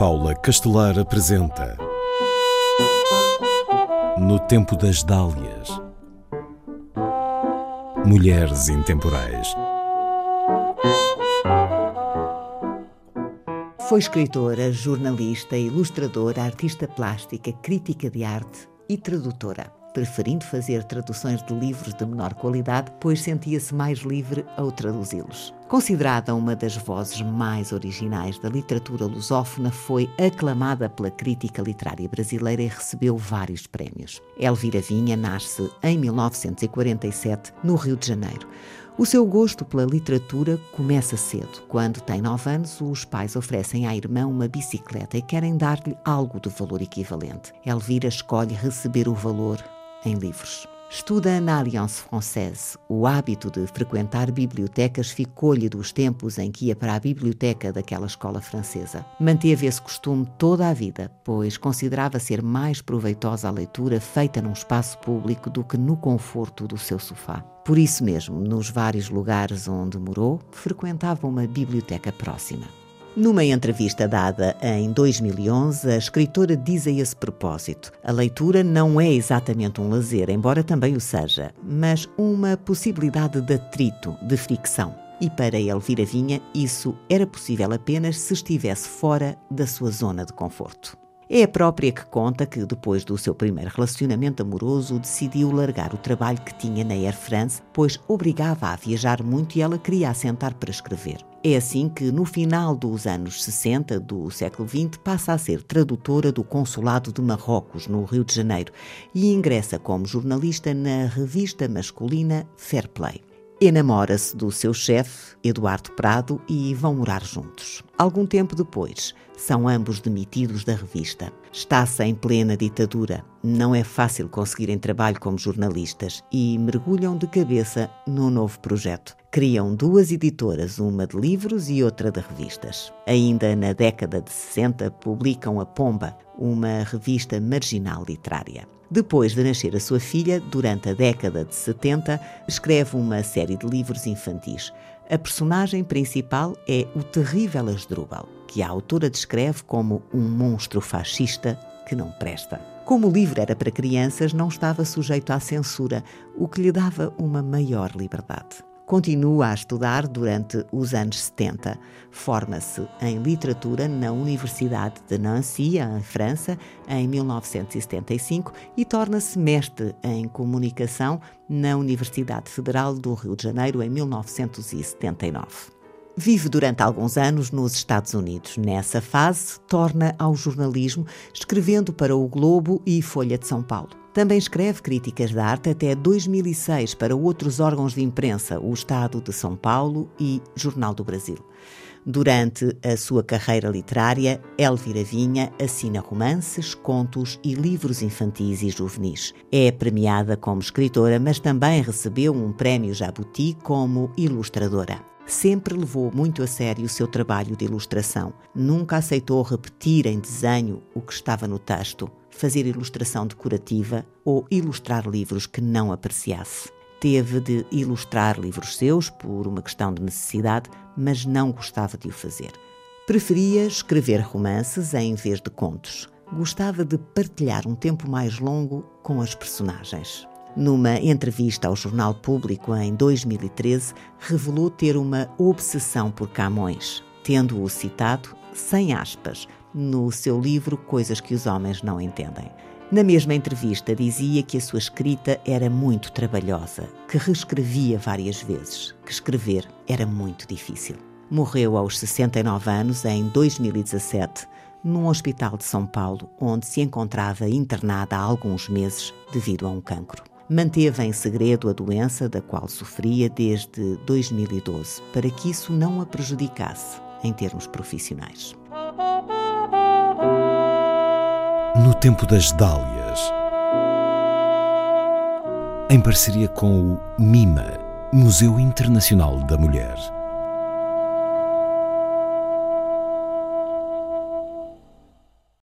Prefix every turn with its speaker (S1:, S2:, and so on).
S1: Paula Castelar apresenta No Tempo das Dálias Mulheres Intemporais.
S2: Foi escritora, jornalista, ilustradora, artista plástica, crítica de arte e tradutora preferindo fazer traduções de livros de menor qualidade, pois sentia-se mais livre ao traduzi-los. Considerada uma das vozes mais originais da literatura lusófona, foi aclamada pela crítica literária brasileira e recebeu vários prémios. Elvira Vinha nasce em 1947, no Rio de Janeiro. O seu gosto pela literatura começa cedo. Quando tem nove anos, os pais oferecem à irmã uma bicicleta e querem dar-lhe algo de valor equivalente. Elvira escolhe receber o valor em livros. Estuda na Alliance Française. O hábito de frequentar bibliotecas ficou-lhe dos tempos em que ia para a biblioteca daquela escola francesa. Manteve esse costume toda a vida, pois considerava ser mais proveitosa a leitura feita num espaço público do que no conforto do seu sofá. Por isso mesmo, nos vários lugares onde morou, frequentava uma biblioteca próxima. Numa entrevista dada em 2011, a escritora diz a esse propósito: a leitura não é exatamente um lazer, embora também o seja, mas uma possibilidade de atrito, de fricção. E para Elvira Vinha, isso era possível apenas se estivesse fora da sua zona de conforto. É a própria que conta que, depois do seu primeiro relacionamento amoroso, decidiu largar o trabalho que tinha na Air France, pois obrigava a viajar muito e ela queria assentar para escrever. É assim que, no final dos anos 60 do século XX, passa a ser tradutora do Consulado de Marrocos, no Rio de Janeiro, e ingressa como jornalista na revista masculina Fair Play. Enamora-se do seu chefe, Eduardo Prado, e vão morar juntos. Algum tempo depois, são ambos demitidos da revista. Está-se em plena ditadura. Não é fácil conseguirem trabalho como jornalistas e mergulham de cabeça num novo projeto. Criam duas editoras, uma de livros e outra de revistas. Ainda na década de 60, publicam A Pomba, uma revista marginal literária. Depois de nascer a sua filha, durante a década de 70, escreve uma série de livros infantis. A personagem principal é o terrível Asdrúbal, que a autora descreve como um monstro fascista que não presta. Como o livro era para crianças, não estava sujeito à censura, o que lhe dava uma maior liberdade. Continua a estudar durante os anos 70. Forma-se em literatura na Universidade de Nancy, em França, em 1975 e torna-se mestre em comunicação na Universidade Federal do Rio de Janeiro em 1979. Vive durante alguns anos nos Estados Unidos. Nessa fase, torna ao jornalismo, escrevendo para o Globo e Folha de São Paulo. Também escreve críticas de arte até 2006 para outros órgãos de imprensa, o Estado de São Paulo e Jornal do Brasil. Durante a sua carreira literária, Elvira Vinha assina romances, contos e livros infantis e juvenis. É premiada como escritora, mas também recebeu um prémio Jabuti como ilustradora sempre levou muito a sério o seu trabalho de ilustração. Nunca aceitou repetir em desenho o que estava no texto, fazer ilustração decorativa ou ilustrar livros que não apreciasse. Teve de ilustrar livros seus por uma questão de necessidade, mas não gostava de o fazer. Preferia escrever romances em vez de contos. Gostava de partilhar um tempo mais longo com as personagens. Numa entrevista ao Jornal Público em 2013, revelou ter uma obsessão por Camões, tendo-o citado, sem aspas, no seu livro Coisas que os Homens Não Entendem. Na mesma entrevista, dizia que a sua escrita era muito trabalhosa, que reescrevia várias vezes, que escrever era muito difícil. Morreu aos 69 anos em 2017, num hospital de São Paulo, onde se encontrava internada há alguns meses devido a um cancro manteve em segredo a doença da qual sofria desde 2012, para que isso não a prejudicasse em termos profissionais.
S1: No tempo das Dálias, em parceria com o MIMA, Museu Internacional da Mulher.